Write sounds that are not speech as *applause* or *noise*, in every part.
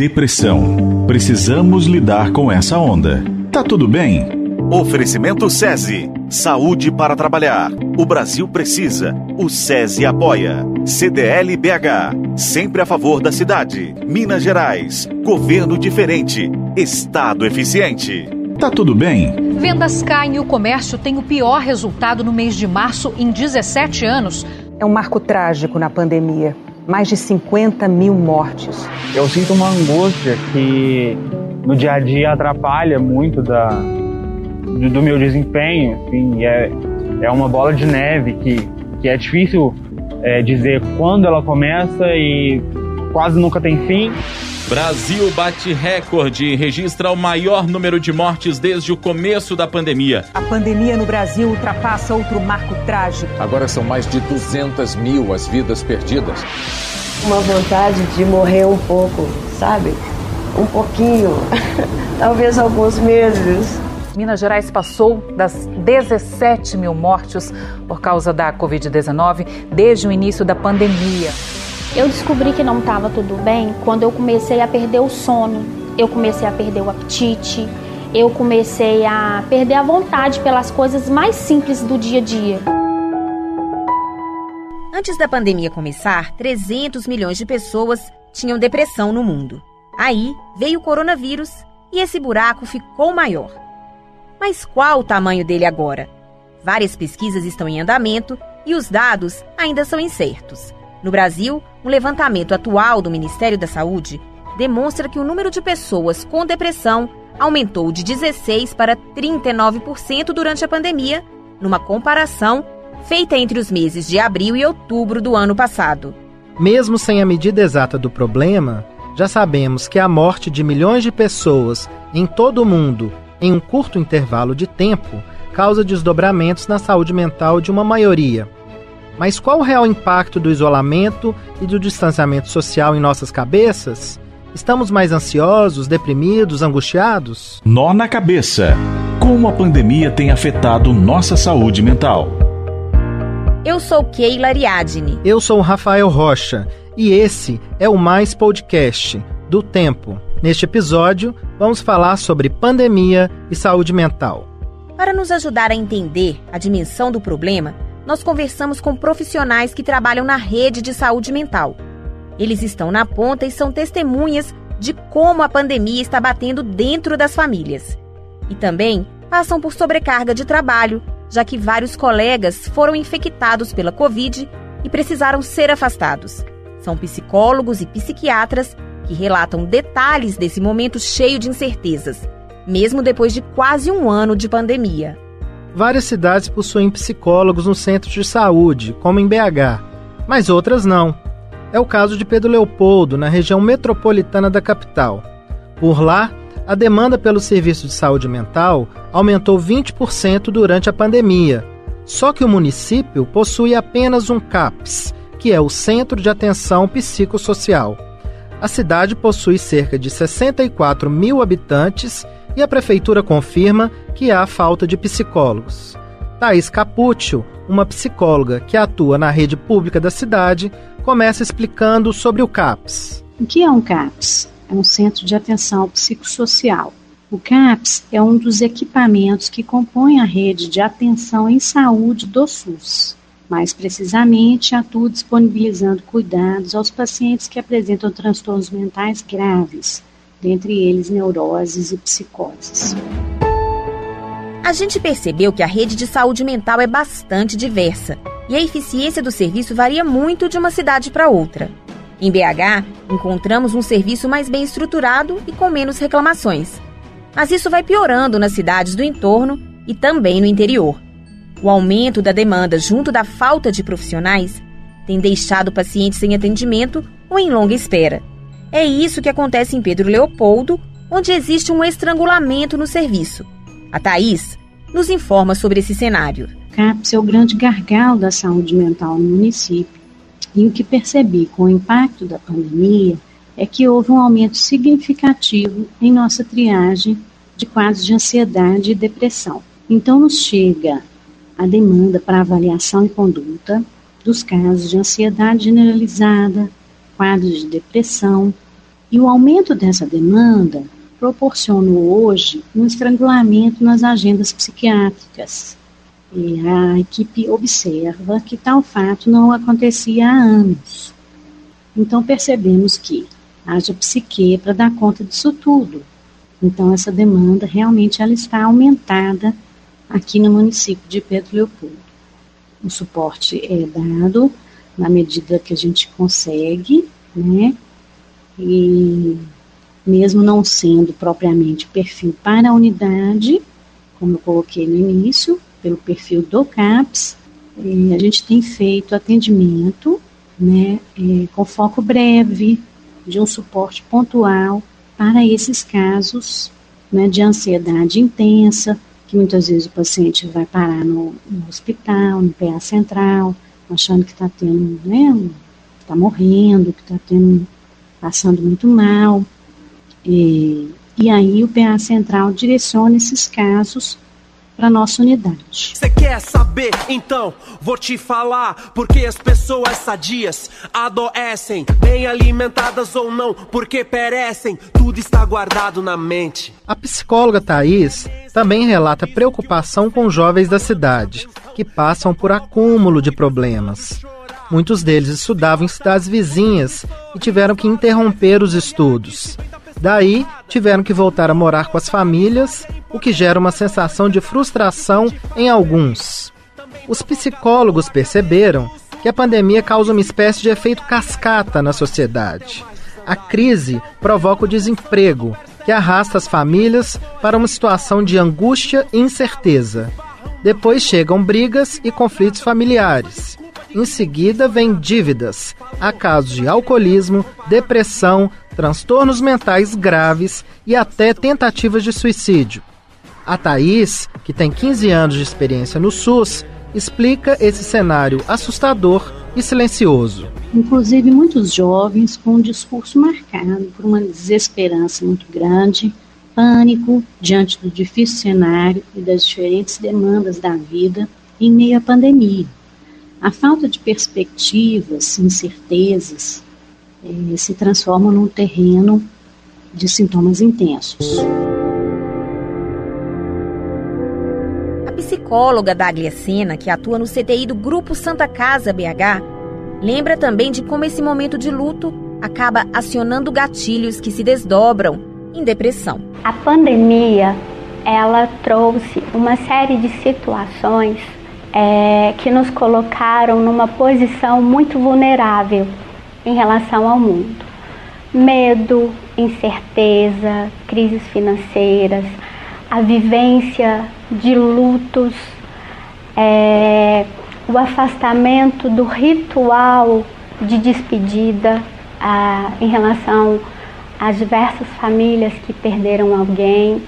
Depressão. Precisamos lidar com essa onda. Tá tudo bem? Oferecimento SESI. Saúde para trabalhar. O Brasil precisa. O SESI apoia. CDL BH. Sempre a favor da cidade. Minas Gerais. Governo diferente. Estado eficiente. Tá tudo bem? Vendas caem e o comércio tem o pior resultado no mês de março em 17 anos. É um marco trágico na pandemia. Mais de 50 mil mortes. Eu sinto uma angústia que no dia a dia atrapalha muito da, do, do meu desempenho. Assim, é, é uma bola de neve que, que é difícil é, dizer quando ela começa e quase nunca tem fim. Brasil bate recorde e registra o maior número de mortes desde o começo da pandemia. A pandemia no Brasil ultrapassa outro marco trágico. Agora são mais de 200 mil as vidas perdidas. Uma vontade de morrer um pouco, sabe? Um pouquinho, *laughs* talvez alguns meses. Minas Gerais passou das 17 mil mortes por causa da Covid-19 desde o início da pandemia. Eu descobri que não estava tudo bem quando eu comecei a perder o sono, eu comecei a perder o apetite, eu comecei a perder a vontade pelas coisas mais simples do dia a dia. Antes da pandemia começar, 300 milhões de pessoas tinham depressão no mundo. Aí veio o coronavírus e esse buraco ficou maior. Mas qual o tamanho dele agora? Várias pesquisas estão em andamento e os dados ainda são incertos. No Brasil, um levantamento atual do Ministério da Saúde demonstra que o número de pessoas com depressão aumentou de 16% para 39% durante a pandemia, numa comparação feita entre os meses de abril e outubro do ano passado. Mesmo sem a medida exata do problema, já sabemos que a morte de milhões de pessoas em todo o mundo em um curto intervalo de tempo causa desdobramentos na saúde mental de uma maioria mas qual o real impacto do isolamento e do distanciamento social em nossas cabeças? Estamos mais ansiosos, deprimidos, angustiados? Nó na cabeça. Como a pandemia tem afetado nossa saúde mental? Eu sou Keila Ariadne. Eu sou Rafael Rocha e esse é o Mais Podcast do Tempo. Neste episódio, vamos falar sobre pandemia e saúde mental. Para nos ajudar a entender a dimensão do problema, nós conversamos com profissionais que trabalham na rede de saúde mental. Eles estão na ponta e são testemunhas de como a pandemia está batendo dentro das famílias. E também passam por sobrecarga de trabalho, já que vários colegas foram infectados pela Covid e precisaram ser afastados. São psicólogos e psiquiatras que relatam detalhes desse momento cheio de incertezas, mesmo depois de quase um ano de pandemia. Várias cidades possuem psicólogos no centro de saúde, como em BH, mas outras não. É o caso de Pedro Leopoldo, na região metropolitana da capital. Por lá, a demanda pelo serviço de saúde mental aumentou 20% durante a pandemia. Só que o município possui apenas um CAPS, que é o Centro de Atenção Psicossocial. A cidade possui cerca de 64 mil habitantes e a prefeitura confirma que há falta de psicólogos. Thais Capuccio, uma psicóloga que atua na rede pública da cidade, começa explicando sobre o CAPS. O que é um CAPS? É um centro de atenção psicossocial. O CAPS é um dos equipamentos que compõem a rede de atenção em saúde do SUS. Mais precisamente, atua disponibilizando cuidados aos pacientes que apresentam transtornos mentais graves, dentre eles neuroses e psicoses. A gente percebeu que a rede de saúde mental é bastante diversa e a eficiência do serviço varia muito de uma cidade para outra. Em BH, encontramos um serviço mais bem estruturado e com menos reclamações. Mas isso vai piorando nas cidades do entorno e também no interior. O aumento da demanda junto da falta de profissionais tem deixado pacientes sem atendimento ou em longa espera. É isso que acontece em Pedro Leopoldo, onde existe um estrangulamento no serviço. A Thaís nos informa sobre esse cenário. CAPS é o grande gargalo da saúde mental no município. E o que percebi com o impacto da pandemia é que houve um aumento significativo em nossa triagem de quadros de ansiedade e depressão. Então, nos chega a demanda para avaliação e conduta dos casos de ansiedade generalizada, quadros de depressão, E o aumento dessa demanda proporciona hoje um estrangulamento nas agendas psiquiátricas. E a equipe observa que tal fato não acontecia há anos. Então percebemos que haja psique para dar conta disso tudo. Então essa demanda realmente ela está aumentada aqui no município de Pedro Leopoldo. O suporte é dado na medida que a gente consegue, né? E mesmo não sendo propriamente perfil para a unidade, como eu coloquei no início, pelo perfil do CAPS, a gente tem feito atendimento né, é, com foco breve, de um suporte pontual para esses casos né, de ansiedade intensa, que muitas vezes o paciente vai parar no, no hospital, no PA central, achando que está tendo, né, está morrendo, que está tendo, passando muito mal. E, e aí o PA central direciona esses casos para nossa unidade. Você quer saber? Então vou te falar porque as pessoas sadias adoecem, bem alimentadas ou não, porque perecem. Tudo está guardado na mente. A psicóloga Thais também relata preocupação com jovens da cidade que passam por acúmulo de problemas. Muitos deles estudavam em cidades vizinhas e tiveram que interromper os estudos. Daí, tiveram que voltar a morar com as famílias, o que gera uma sensação de frustração em alguns. Os psicólogos perceberam que a pandemia causa uma espécie de efeito cascata na sociedade. A crise provoca o desemprego, que arrasta as famílias para uma situação de angústia e incerteza. Depois chegam brigas e conflitos familiares. Em seguida, vem dívidas. Há casos de alcoolismo, depressão, transtornos mentais graves e até tentativas de suicídio. A Thaís, que tem 15 anos de experiência no SUS, explica esse cenário assustador e silencioso. Inclusive, muitos jovens com um discurso marcado por uma desesperança muito grande, pânico diante do difícil cenário e das diferentes demandas da vida em meio à pandemia. A falta de perspectivas, incertezas, eh, se transformam num terreno de sintomas intensos. Psicóloga Daglia Sena, que atua no CTI do Grupo Santa Casa BH, lembra também de como esse momento de luto acaba acionando gatilhos que se desdobram em depressão. A pandemia, ela trouxe uma série de situações é, que nos colocaram numa posição muito vulnerável em relação ao mundo. Medo, incerteza, crises financeiras, a vivência de lutos, é, o afastamento do ritual de despedida a, em relação às diversas famílias que perderam alguém.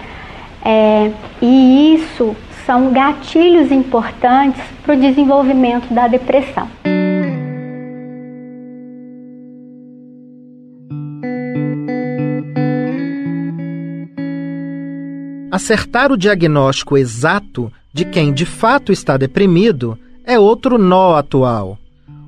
É, e isso são gatilhos importantes para o desenvolvimento da depressão. Acertar o diagnóstico exato de quem de fato está deprimido é outro nó atual.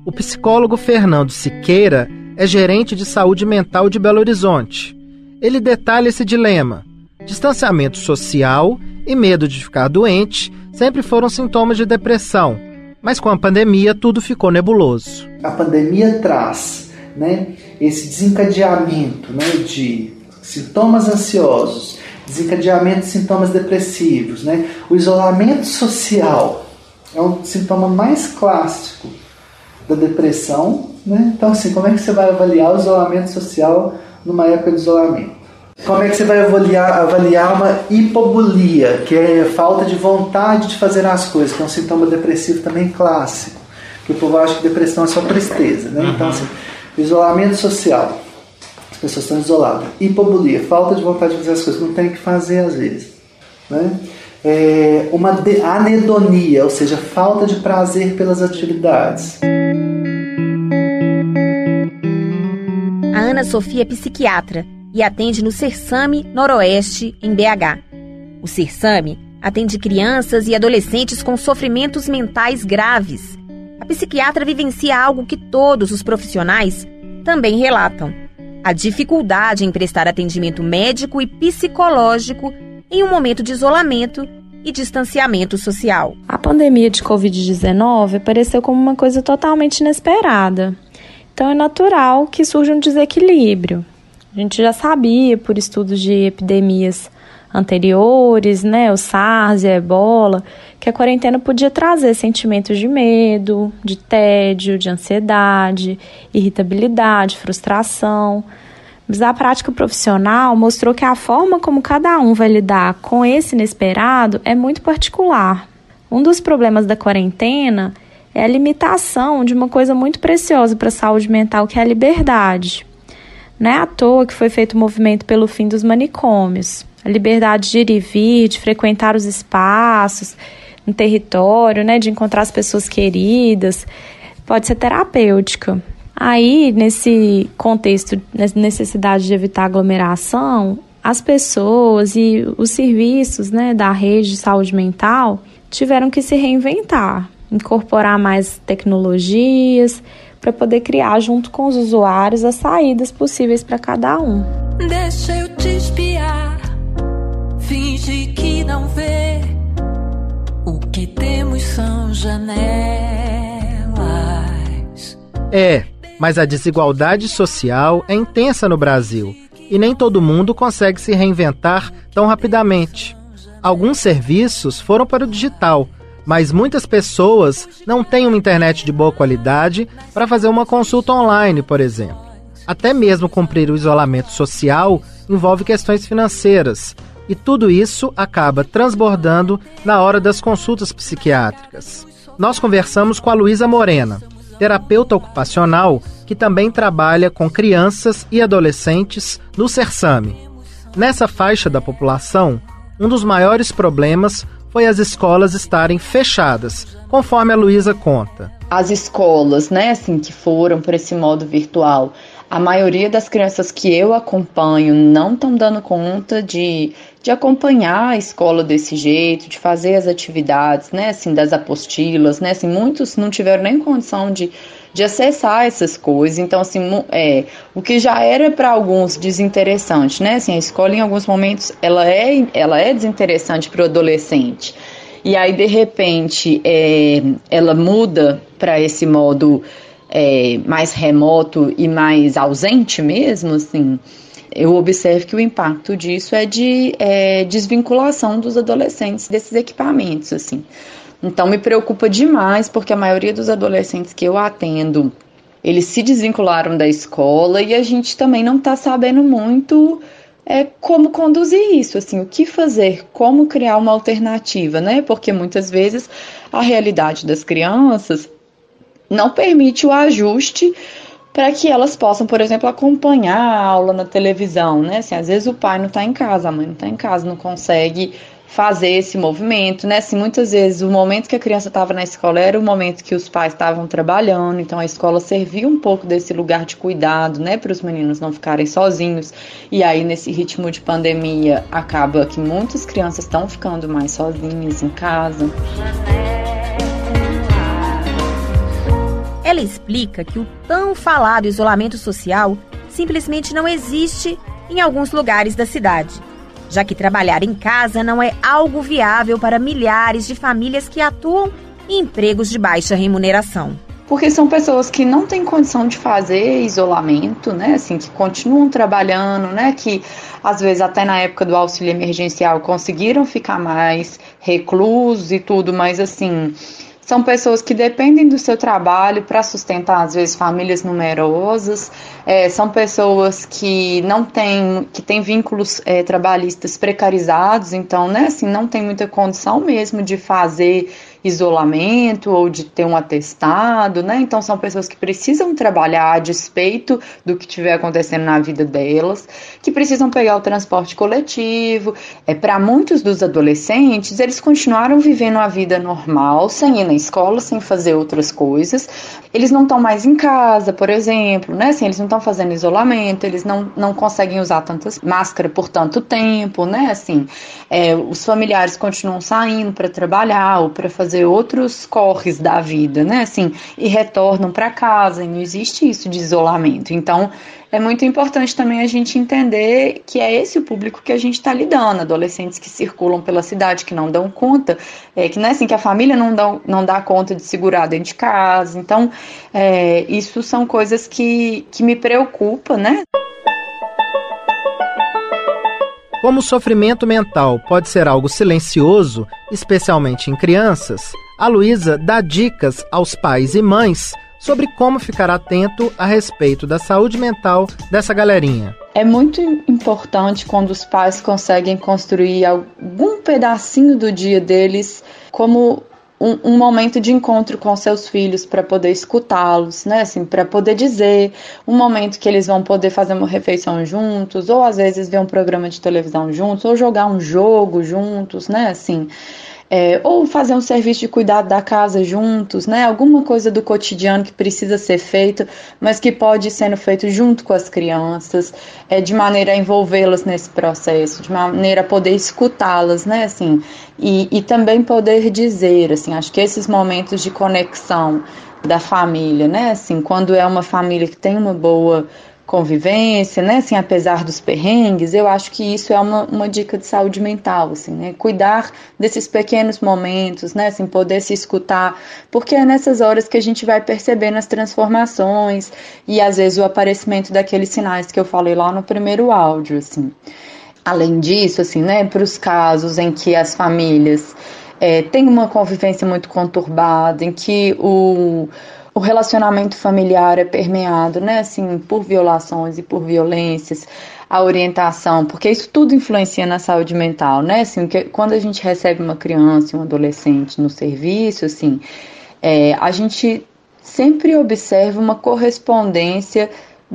O psicólogo Fernando Siqueira é gerente de saúde mental de Belo Horizonte. Ele detalha esse dilema. Distanciamento social e medo de ficar doente sempre foram sintomas de depressão, mas com a pandemia tudo ficou nebuloso. A pandemia traz né, esse desencadeamento né, de sintomas ansiosos, desencadeamento de sintomas depressivos. Né? O isolamento social é um sintoma mais clássico da depressão. Né? Então, assim, como é que você vai avaliar o isolamento social numa época de isolamento? Como é que você vai avaliar, avaliar uma hipobulia, que é falta de vontade de fazer as coisas, que é um sintoma depressivo também clássico, que o povo acha que depressão é só tristeza, né? Então, assim, isolamento social, as pessoas estão isoladas. Hipobulia, falta de vontade de fazer as coisas, não tem o que fazer às vezes, né? É uma anedonia, ou seja, falta de prazer pelas atividades. A Ana Sofia é psiquiatra e atende no Cersame Noroeste, em BH. O Cersame atende crianças e adolescentes com sofrimentos mentais graves. A psiquiatra vivencia algo que todos os profissionais também relatam: a dificuldade em prestar atendimento médico e psicológico em um momento de isolamento e distanciamento social. A pandemia de Covid-19 apareceu como uma coisa totalmente inesperada. Então é natural que surja um desequilíbrio. A gente já sabia por estudos de epidemias anteriores, né, o SARS e a Ebola, que a quarentena podia trazer sentimentos de medo, de tédio, de ansiedade, irritabilidade, frustração. Mas a prática profissional mostrou que a forma como cada um vai lidar com esse inesperado é muito particular. Um dos problemas da quarentena é a limitação de uma coisa muito preciosa para a saúde mental, que é a liberdade. Não é à toa que foi feito o movimento pelo fim dos manicômios. A liberdade de ir e vir, de frequentar os espaços, no território, né, de encontrar as pessoas queridas, pode ser terapêutica. Aí, nesse contexto, nessa necessidade de evitar aglomeração, as pessoas e os serviços né, da rede de saúde mental tiveram que se reinventar, incorporar mais tecnologias para poder criar, junto com os usuários, as saídas possíveis para cada um. Deixa eu finge que não vê. O que temos são janelas. É, mas a desigualdade social é intensa no Brasil e nem todo mundo consegue se reinventar tão rapidamente. Alguns serviços foram para o digital, mas muitas pessoas não têm uma internet de boa qualidade para fazer uma consulta online, por exemplo. Até mesmo cumprir o isolamento social envolve questões financeiras, e tudo isso acaba transbordando na hora das consultas psiquiátricas. Nós conversamos com a Luísa Morena, terapeuta ocupacional que também trabalha com crianças e adolescentes no Cersame. Nessa faixa da população, um dos maiores problemas foi as escolas estarem fechadas, conforme a Luísa conta. As escolas, né, assim, que foram para esse modo virtual, a maioria das crianças que eu acompanho não estão dando conta de, de acompanhar a escola desse jeito, de fazer as atividades, né, assim, das apostilas, né, assim, muitos não tiveram nem condição de, de acessar essas coisas. Então, assim, é, o que já era para alguns desinteressante, né, assim, a escola em alguns momentos ela é, ela é desinteressante para o adolescente. E aí, de repente, é, ela muda para esse modo é, mais remoto e mais ausente mesmo, assim, eu observo que o impacto disso é de é, desvinculação dos adolescentes desses equipamentos, assim. Então me preocupa demais porque a maioria dos adolescentes que eu atendo, eles se desvincularam da escola e a gente também não está sabendo muito é como conduzir isso, assim, o que fazer, como criar uma alternativa, né? Porque muitas vezes a realidade das crianças não permite o ajuste para que elas possam, por exemplo, acompanhar a aula na televisão, né? Assim, às vezes o pai não está em casa, a mãe não está em casa, não consegue fazer esse movimento, né? Assim, muitas vezes o momento que a criança estava na escola era o momento que os pais estavam trabalhando, então a escola servia um pouco desse lugar de cuidado, né, para os meninos não ficarem sozinhos. E aí nesse ritmo de pandemia acaba que muitas crianças estão ficando mais sozinhas em casa. Ela explica que o tão falado isolamento social simplesmente não existe em alguns lugares da cidade, já que trabalhar em casa não é algo viável para milhares de famílias que atuam em empregos de baixa remuneração. Porque são pessoas que não têm condição de fazer isolamento, né? Assim, que continuam trabalhando, né? Que às vezes até na época do auxílio emergencial conseguiram ficar mais reclusos e tudo, mas assim, são pessoas que dependem do seu trabalho para sustentar, às vezes, famílias numerosas. É, são pessoas que não têm, que têm vínculos é, trabalhistas precarizados, então, né, assim, não tem muita condição mesmo de fazer isolamento ou de ter um atestado, né? Então são pessoas que precisam trabalhar a despeito do que estiver acontecendo na vida delas, que precisam pegar o transporte coletivo. É para muitos dos adolescentes, eles continuaram vivendo a vida normal, sem ir na escola, sem fazer outras coisas. Eles não estão mais em casa, por exemplo, né? Assim, eles não estão fazendo isolamento, eles não, não conseguem usar tantas máscaras por tanto tempo, né? Assim, é, os familiares continuam saindo para trabalhar ou para fazer fazer outros corres da vida, né? Assim, e retornam para casa, e não existe isso de isolamento. Então, é muito importante também a gente entender que é esse o público que a gente está lidando, adolescentes que circulam pela cidade, que não dão conta, é, que não é assim que a família não dá, não dá conta de segurar dentro de casa. Então, é, isso são coisas que, que me preocupam, né? Como o sofrimento mental pode ser algo silencioso, especialmente em crianças, a Luísa dá dicas aos pais e mães sobre como ficar atento a respeito da saúde mental dessa galerinha. É muito importante quando os pais conseguem construir algum pedacinho do dia deles como um, um, momento de encontro com seus filhos para poder escutá-los, né? Assim, para poder dizer, um momento que eles vão poder fazer uma refeição juntos, ou às vezes ver um programa de televisão juntos, ou jogar um jogo juntos, né? Assim, é, ou fazer um serviço de cuidado da casa juntos, né? Alguma coisa do cotidiano que precisa ser feito, mas que pode ir sendo feito junto com as crianças, é, de maneira a envolvê-las nesse processo, de maneira a poder escutá-las, né? Assim, e, e também poder dizer, assim, acho que esses momentos de conexão da família, né? Assim, quando é uma família que tem uma boa convivência, né, assim, apesar dos perrengues, eu acho que isso é uma, uma dica de saúde mental, assim, né, cuidar desses pequenos momentos, né, assim, poder se escutar, porque é nessas horas que a gente vai percebendo as transformações e às vezes o aparecimento daqueles sinais que eu falei lá no primeiro áudio, assim. Além disso, assim, né, para os casos em que as famílias é, têm uma convivência muito conturbada, em que o o relacionamento familiar é permeado, né, assim, por violações e por violências, a orientação, porque isso tudo influencia na saúde mental, né, assim, que, quando a gente recebe uma criança, um adolescente no serviço, assim, é, a gente sempre observa uma correspondência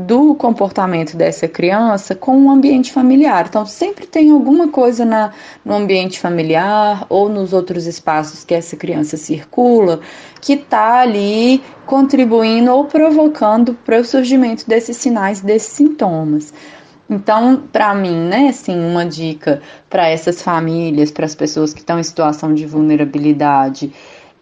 do comportamento dessa criança com o ambiente familiar. Então, sempre tem alguma coisa na, no ambiente familiar ou nos outros espaços que essa criança circula que está ali contribuindo ou provocando para o surgimento desses sinais, desses sintomas. Então, para mim, né, assim, uma dica para essas famílias, para as pessoas que estão em situação de vulnerabilidade,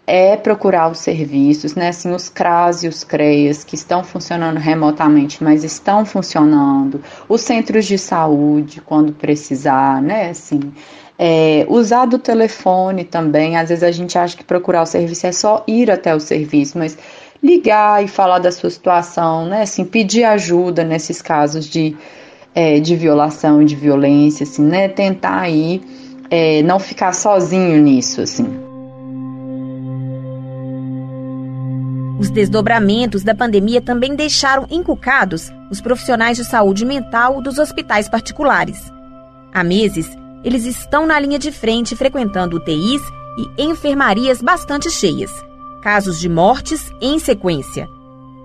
é procurar os serviços, né? Assim, os CRAS e os CREAS que estão funcionando remotamente, mas estão funcionando, os centros de saúde quando precisar, né? Assim, é, usar do telefone também. Às vezes a gente acha que procurar o serviço é só ir até o serviço, mas ligar e falar da sua situação, né? Assim, pedir ajuda nesses casos de, é, de violação, de violência, assim, né? Tentar aí é, não ficar sozinho nisso, assim. Os desdobramentos da pandemia também deixaram encucados os profissionais de saúde mental dos hospitais particulares. Há meses, eles estão na linha de frente frequentando UTIs e enfermarias bastante cheias. Casos de mortes em sequência.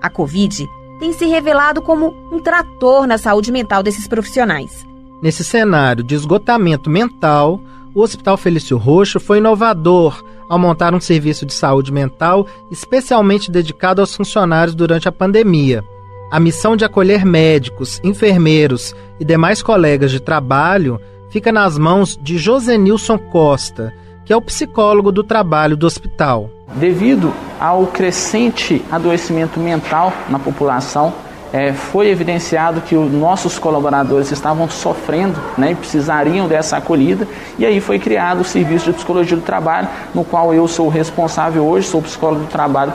A Covid tem se revelado como um trator na saúde mental desses profissionais. Nesse cenário de esgotamento mental, o Hospital Felício Roxo foi inovador ao montar um serviço de saúde mental especialmente dedicado aos funcionários durante a pandemia. A missão de acolher médicos, enfermeiros e demais colegas de trabalho fica nas mãos de Josenilson Costa, que é o psicólogo do trabalho do hospital. Devido ao crescente adoecimento mental na população, é, foi evidenciado que os nossos colaboradores estavam sofrendo né, e precisariam dessa acolhida, e aí foi criado o Serviço de Psicologia do Trabalho, no qual eu sou responsável hoje, sou psicólogo do trabalho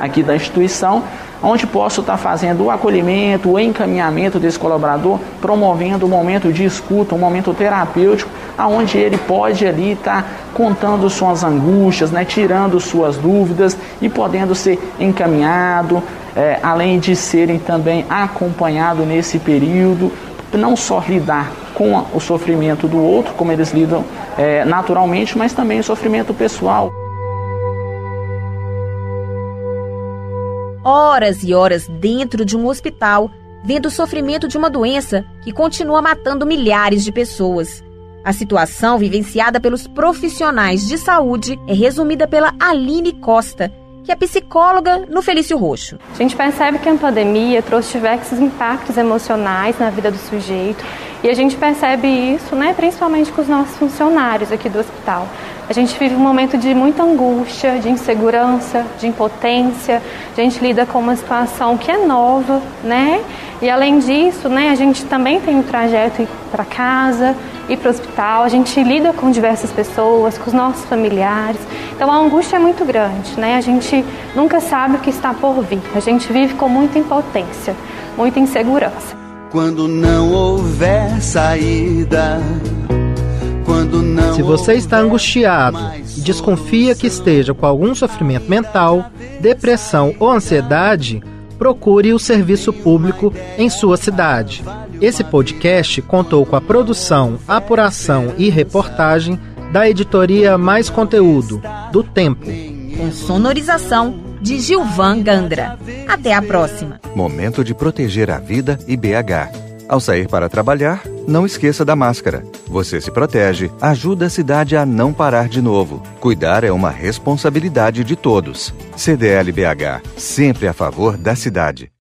aqui da instituição, onde posso estar fazendo o acolhimento, o encaminhamento desse colaborador, promovendo um momento de escuta, um momento terapêutico, aonde ele pode ali estar contando suas angústias, né, tirando suas dúvidas e podendo ser encaminhado, é, além de serem também acompanhados nesse período, não só lidar com o sofrimento do outro, como eles lidam é, naturalmente, mas também o sofrimento pessoal. Horas e horas dentro de um hospital, vendo o sofrimento de uma doença que continua matando milhares de pessoas. A situação vivenciada pelos profissionais de saúde é resumida pela Aline Costa, que é psicóloga no Felício Roxo. A gente percebe que a pandemia trouxe diversos impactos emocionais na vida do sujeito e a gente percebe isso, né, principalmente com os nossos funcionários aqui do hospital. A gente vive um momento de muita angústia, de insegurança, de impotência. A gente lida com uma situação que é nova, né? E além disso, né, a gente também tem um trajeto para casa, ir para o hospital. A gente lida com diversas pessoas, com os nossos familiares. Então a angústia é muito grande, né? A gente nunca sabe o que está por vir. A gente vive com muita impotência, muita insegurança. Quando não houver saída, quando não Se você está angustiado e desconfia que esteja com algum sofrimento mental, depressão ou ansiedade, procure o serviço público em sua cidade. Esse podcast contou com a produção, apuração e reportagem da editoria Mais Conteúdo, do Tempo. Com sonorização de Gilvan Gandra. Até a próxima. Momento de proteger a vida e BH. Ao sair para trabalhar, não esqueça da máscara. Você se protege, ajuda a cidade a não parar de novo. Cuidar é uma responsabilidade de todos. CDL BH, sempre a favor da cidade.